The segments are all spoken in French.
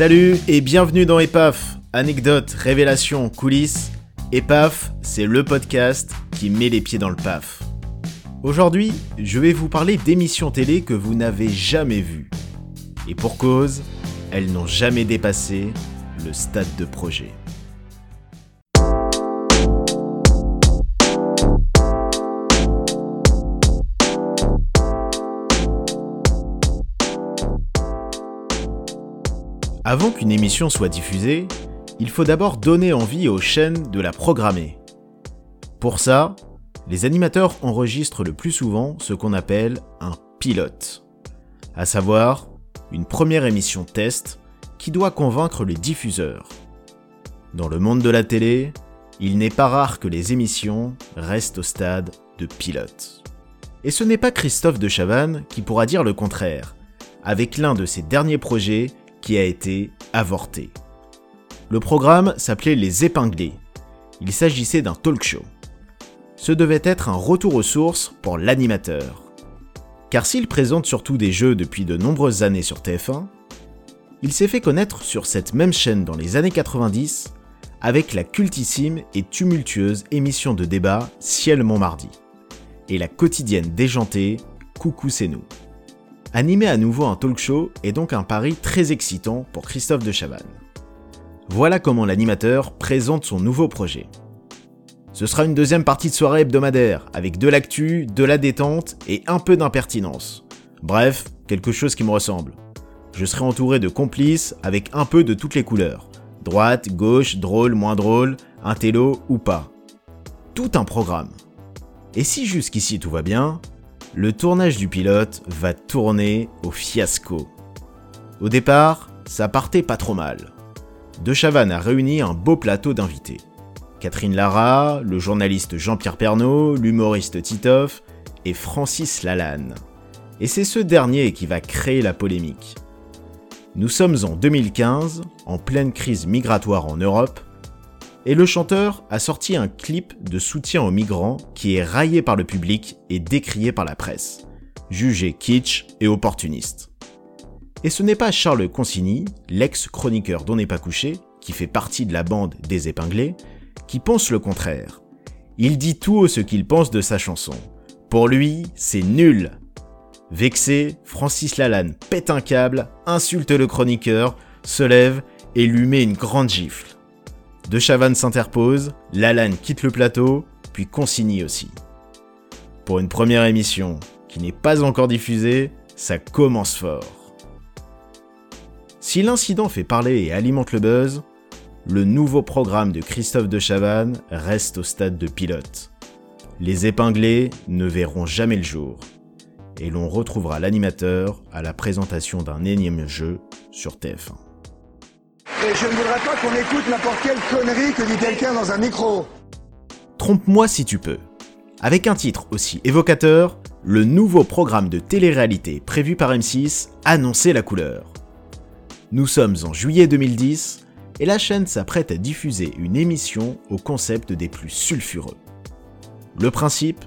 Salut et bienvenue dans EPAF. Anecdotes, révélations, coulisses. EPAF, c'est le podcast qui met les pieds dans le PAF. Aujourd'hui, je vais vous parler d'émissions télé que vous n'avez jamais vues. Et pour cause, elles n'ont jamais dépassé le stade de projet. Avant qu'une émission soit diffusée, il faut d'abord donner envie aux chaînes de la programmer. Pour ça, les animateurs enregistrent le plus souvent ce qu'on appelle un pilote, à savoir une première émission test qui doit convaincre les diffuseurs. Dans le monde de la télé, il n'est pas rare que les émissions restent au stade de pilote. Et ce n'est pas Christophe de Chavannes qui pourra dire le contraire, avec l'un de ses derniers projets qui a été avorté. Le programme s'appelait Les Épinglés. Il s'agissait d'un talk show. Ce devait être un retour aux sources pour l'animateur. Car s'il présente surtout des jeux depuis de nombreuses années sur TF1, il s'est fait connaître sur cette même chaîne dans les années 90 avec la cultissime et tumultueuse émission de débat Ciel Montmardi et la quotidienne déjantée Coucou c'est nous. Animer à nouveau un talk show est donc un pari très excitant pour Christophe de Chavannes. Voilà comment l'animateur présente son nouveau projet. Ce sera une deuxième partie de soirée hebdomadaire, avec de l'actu, de la détente et un peu d'impertinence. Bref, quelque chose qui me ressemble. Je serai entouré de complices avec un peu de toutes les couleurs. Droite, gauche, drôle, moins drôle, intello ou pas. Tout un programme. Et si jusqu'ici tout va bien, le tournage du pilote va tourner au fiasco. Au départ, ça partait pas trop mal. De Chavannes a réuni un beau plateau d'invités. Catherine Lara, le journaliste Jean-Pierre Pernaud, l'humoriste Titoff et Francis Lalanne. Et c'est ce dernier qui va créer la polémique. Nous sommes en 2015, en pleine crise migratoire en Europe, et le chanteur a sorti un clip de soutien aux migrants qui est raillé par le public et décrié par la presse, jugé kitsch et opportuniste. Et ce n'est pas Charles Consigny, l'ex-chroniqueur d'On n'est pas couché, qui fait partie de la bande des épinglés, qui pense le contraire. Il dit tout ce qu'il pense de sa chanson. Pour lui, c'est nul. Vexé, Francis Lalanne pète un câble, insulte le chroniqueur, se lève et lui met une grande gifle. De Chavannes s'interpose, Lalanne quitte le plateau, puis Consigny aussi. Pour une première émission qui n'est pas encore diffusée, ça commence fort. Si l'incident fait parler et alimente le buzz, le nouveau programme de Christophe de Chavannes reste au stade de pilote. Les épinglés ne verront jamais le jour, et l'on retrouvera l'animateur à la présentation d'un énième jeu sur TF1. Et je ne voudrais pas qu'on écoute n'importe quelle connerie que dit quelqu'un dans un micro. Trompe-moi si tu peux. Avec un titre aussi évocateur, le nouveau programme de télé-réalité prévu par M6 annonçait la couleur. Nous sommes en juillet 2010 et la chaîne s'apprête à diffuser une émission au concept des plus sulfureux. Le principe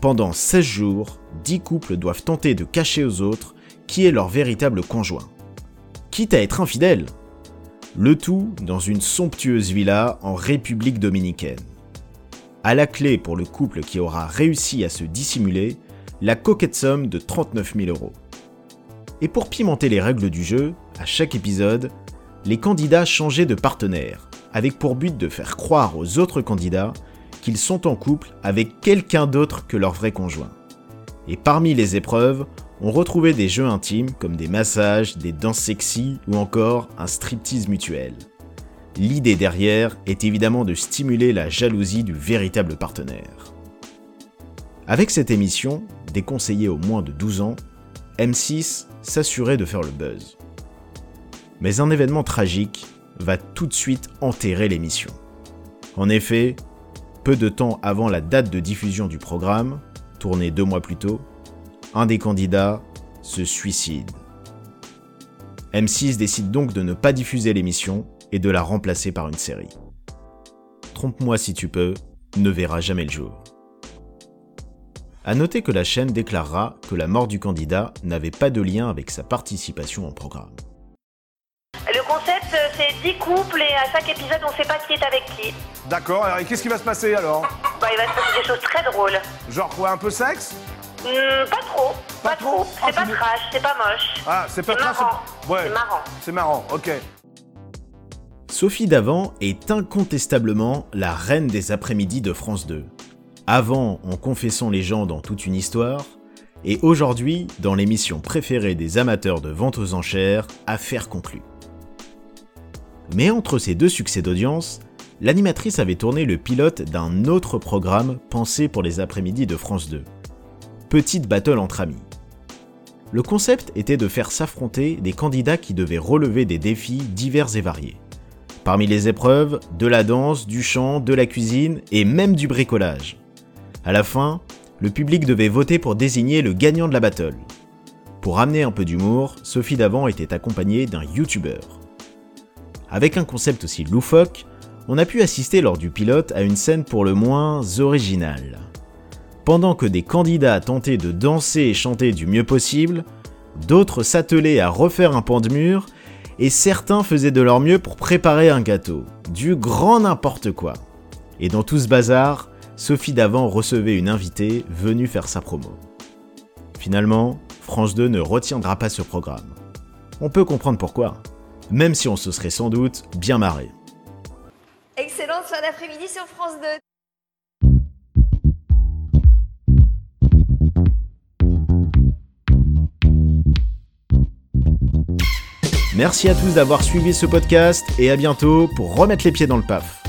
Pendant 16 jours, 10 couples doivent tenter de cacher aux autres qui est leur véritable conjoint. Quitte à être infidèle le tout dans une somptueuse villa en République dominicaine. À la clé pour le couple qui aura réussi à se dissimuler, la coquette somme de 39 000 euros. Et pour pimenter les règles du jeu, à chaque épisode, les candidats changeaient de partenaire, avec pour but de faire croire aux autres candidats qu'ils sont en couple avec quelqu'un d'autre que leur vrai conjoint. Et parmi les épreuves, on retrouvait des jeux intimes comme des massages, des danses sexy ou encore un striptease mutuel. L'idée derrière est évidemment de stimuler la jalousie du véritable partenaire. Avec cette émission, déconseillée aux moins de 12 ans, M6 s'assurait de faire le buzz. Mais un événement tragique va tout de suite enterrer l'émission. En effet, peu de temps avant la date de diffusion du programme, tourné deux mois plus tôt, un des candidats se suicide. M6 décide donc de ne pas diffuser l'émission et de la remplacer par une série. Trompe-moi si tu peux, ne verra jamais le jour. A noter que la chaîne déclarera que la mort du candidat n'avait pas de lien avec sa participation au programme. Le concept, euh, c'est 10 couples et à chaque épisode, on sait pas qui est avec qui. D'accord, alors et qu'est-ce qui va se passer alors? Bah, il va se passer des choses très drôles. Genre quoi, un peu sexe? Hmm, pas trop, Pas pas, trop trop. Ah, C'est pas trash, c'est pas moche. Ah, c'est pas C'est très- marrant. Ouais. C'est marrant. C'est marrant, ok. Sophie Davant est incontestablement la reine des après-midi de France 2. Avant en Confessons les gens dans toute une histoire, et aujourd'hui dans l'émission préférée des amateurs de vente aux enchères, Affaires conclues. Mais entre ces deux succès d'audience, l'animatrice avait tourné le pilote d'un autre programme pensé pour les après-midi de France 2. Petite battle entre amis. Le concept était de faire s'affronter des candidats qui devaient relever des défis divers et variés. Parmi les épreuves, de la danse, du chant, de la cuisine et même du bricolage. À la fin, le public devait voter pour désigner le gagnant de la battle. Pour amener un peu d'humour, Sophie Davant était accompagnée d'un YouTuber. Avec un concept aussi loufoque, on a pu assister lors du pilote à une scène pour le moins originale. Pendant que des candidats tentaient de danser et chanter du mieux possible, d'autres s'attelaient à refaire un pan de mur et certains faisaient de leur mieux pour préparer un gâteau. Du grand n'importe quoi. Et dans tout ce bazar, Sophie Davant recevait une invitée venue faire sa promo. Finalement, France 2 ne retiendra pas ce programme. On peut comprendre pourquoi, même si on se serait sans doute bien marré. Excellente fin d'après-midi sur France 2. Merci à tous d'avoir suivi ce podcast et à bientôt pour remettre les pieds dans le paf.